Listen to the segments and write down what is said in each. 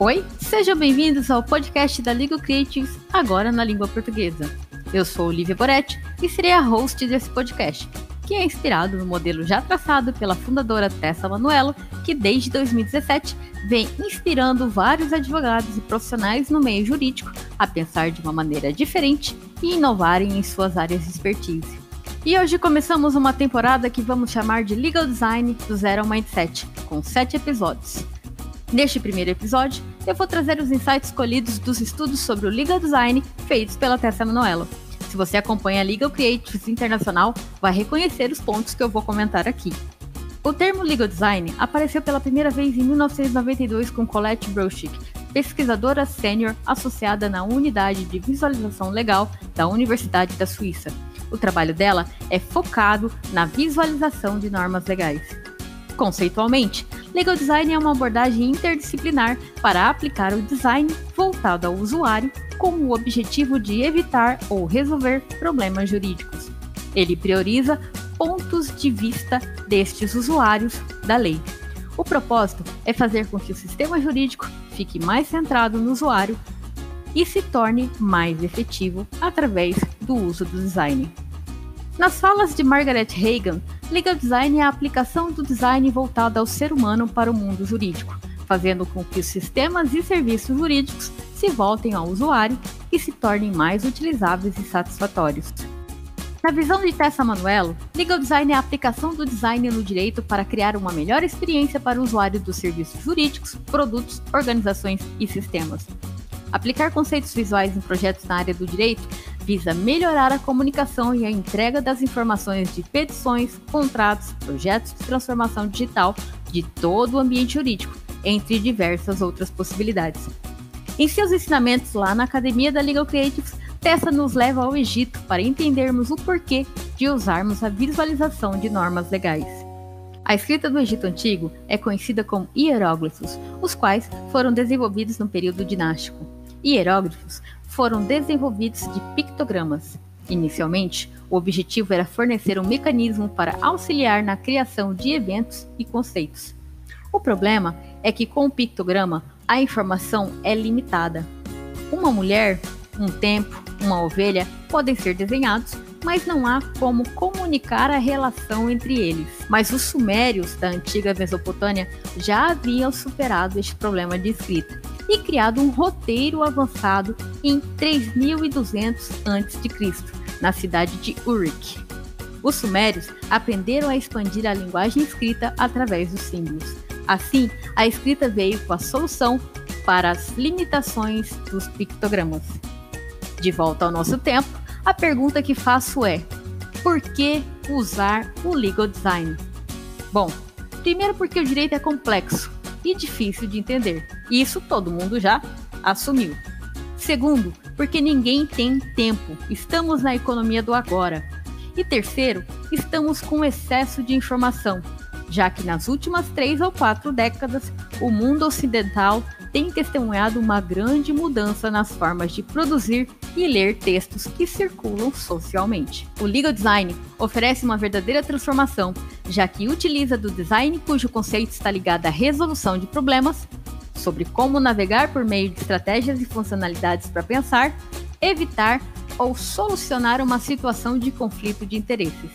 Oi, sejam bem-vindos ao podcast da Legal Creatives, agora na língua portuguesa. Eu sou Olivia Boretti e serei a host desse podcast, que é inspirado no modelo já traçado pela fundadora Tessa Manuelo, que desde 2017 vem inspirando vários advogados e profissionais no meio jurídico a pensar de uma maneira diferente e inovarem em suas áreas de expertise. E hoje começamos uma temporada que vamos chamar de Legal Design do Zero ao Mindset, com sete episódios. Neste primeiro episódio, eu vou trazer os insights escolhidos dos estudos sobre o Legal Design feitos pela Tessa Manuelo. Se você acompanha a Legal Creatives Internacional, vai reconhecer os pontos que eu vou comentar aqui. O termo Legal Design apareceu pela primeira vez em 1992 com Colette Brochik, pesquisadora sênior associada na Unidade de Visualização Legal da Universidade da Suíça. O trabalho dela é focado na visualização de normas legais. Conceitualmente, Legal Design é uma abordagem interdisciplinar para aplicar o design voltado ao usuário com o objetivo de evitar ou resolver problemas jurídicos. Ele prioriza pontos de vista destes usuários da lei. O propósito é fazer com que o sistema jurídico fique mais centrado no usuário e se torne mais efetivo através do uso do design. Nas falas de Margaret Hagan, Legal Design é a aplicação do design voltado ao ser humano para o mundo jurídico, fazendo com que os sistemas e serviços jurídicos se voltem ao usuário e se tornem mais utilizáveis e satisfatórios. Na visão de Tessa Manuelo, Legal Design é a aplicação do design no direito para criar uma melhor experiência para o usuário dos serviços jurídicos, produtos, organizações e sistemas. Aplicar conceitos visuais em projetos na área do direito visa melhorar a comunicação e a entrega das informações de petições, contratos, projetos de transformação digital de todo o ambiente jurídico, entre diversas outras possibilidades. Em seus ensinamentos lá na Academia da Legal Creatives, Tessa nos leva ao Egito para entendermos o porquê de usarmos a visualização de normas legais. A escrita do Egito Antigo é conhecida como hieróglifos, os quais foram desenvolvidos no período dinástico. Hieróglifos foram desenvolvidos de pictogramas. Inicialmente, o objetivo era fornecer um mecanismo para auxiliar na criação de eventos e conceitos. O problema é que com o pictograma a informação é limitada. Uma mulher, um tempo, uma ovelha podem ser desenhados, mas não há como comunicar a relação entre eles. Mas os sumérios da antiga Mesopotâmia já haviam superado este problema de escrita e criado um roteiro avançado em 3200 a.C., na cidade de Uruk. Os sumérios aprenderam a expandir a linguagem escrita através dos símbolos. Assim, a escrita veio com a solução para as limitações dos pictogramas. De volta ao nosso tempo, a pergunta que faço é: por que usar o legal design? Bom, primeiro porque o direito é complexo e difícil de entender. Isso todo mundo já assumiu. Segundo, porque ninguém tem tempo. Estamos na economia do agora. E terceiro, estamos com excesso de informação, já que nas últimas três ou quatro décadas o mundo ocidental tem testemunhado uma grande mudança nas formas de produzir e ler textos que circulam socialmente. O legal design oferece uma verdadeira transformação, já que utiliza do design cujo conceito está ligado à resolução de problemas, sobre como navegar por meio de estratégias e funcionalidades para pensar, evitar ou solucionar uma situação de conflito de interesses.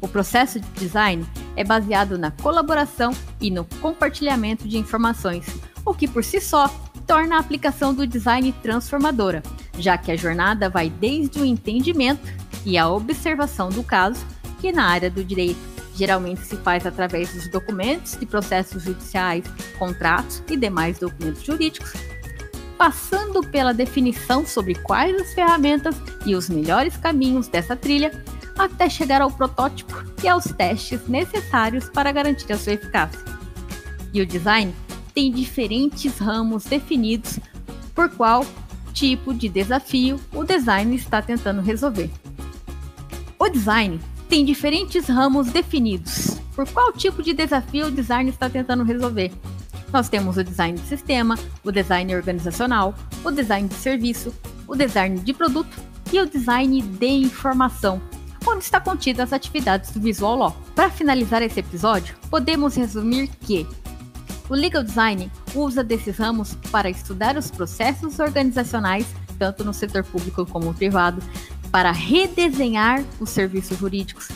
O processo de design é baseado na colaboração e no compartilhamento de informações, o que por si só torna a aplicação do design transformadora, já que a jornada vai desde o entendimento e a observação do caso, que na área do direito geralmente se faz através dos documentos de processos judiciais, contratos e demais documentos jurídicos, passando pela definição sobre quais as ferramentas e os melhores caminhos dessa trilha, até chegar ao protótipo e aos testes necessários para garantir a sua eficácia. E o design tem diferentes ramos definidos por qual tipo de desafio o design está tentando resolver. O design tem diferentes ramos definidos por qual tipo de desafio o design está tentando resolver. Nós temos o design de sistema, o design organizacional, o design de serviço, o design de produto e o design de informação, onde está contida as atividades do Visual Law. Para finalizar esse episódio, podemos resumir que o legal design usa desses ramos para estudar os processos organizacionais, tanto no setor público como privado, para redesenhar os serviços jurídicos,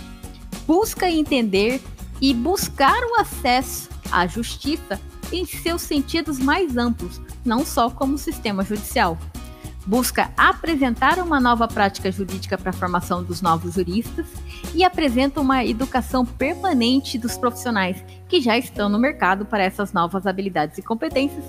busca entender e buscar o acesso à justiça em seus sentidos mais amplos, não só como sistema judicial. Busca apresentar uma nova prática jurídica para a formação dos novos juristas e apresenta uma educação permanente dos profissionais que já estão no mercado para essas novas habilidades e competências,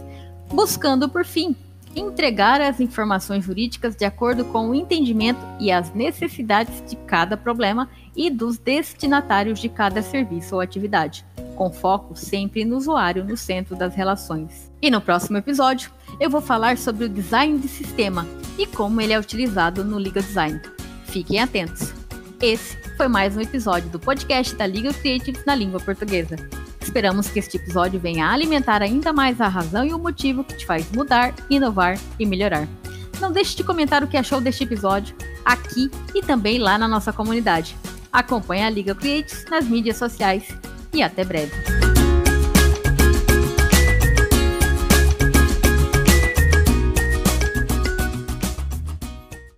buscando, por fim, entregar as informações jurídicas de acordo com o entendimento e as necessidades de cada problema e dos destinatários de cada serviço ou atividade, com foco sempre no usuário no centro das relações. E no próximo episódio, eu vou falar sobre o design de sistema e como ele é utilizado no Liga Design. Fiquem atentos! Esse foi mais um episódio do podcast da Liga Creatives na língua portuguesa. Esperamos que este episódio venha a alimentar ainda mais a razão e o motivo que te faz mudar, inovar e melhorar. Não deixe de comentar o que achou deste episódio aqui e também lá na nossa comunidade. Acompanhe a Liga Creates nas mídias sociais e até breve.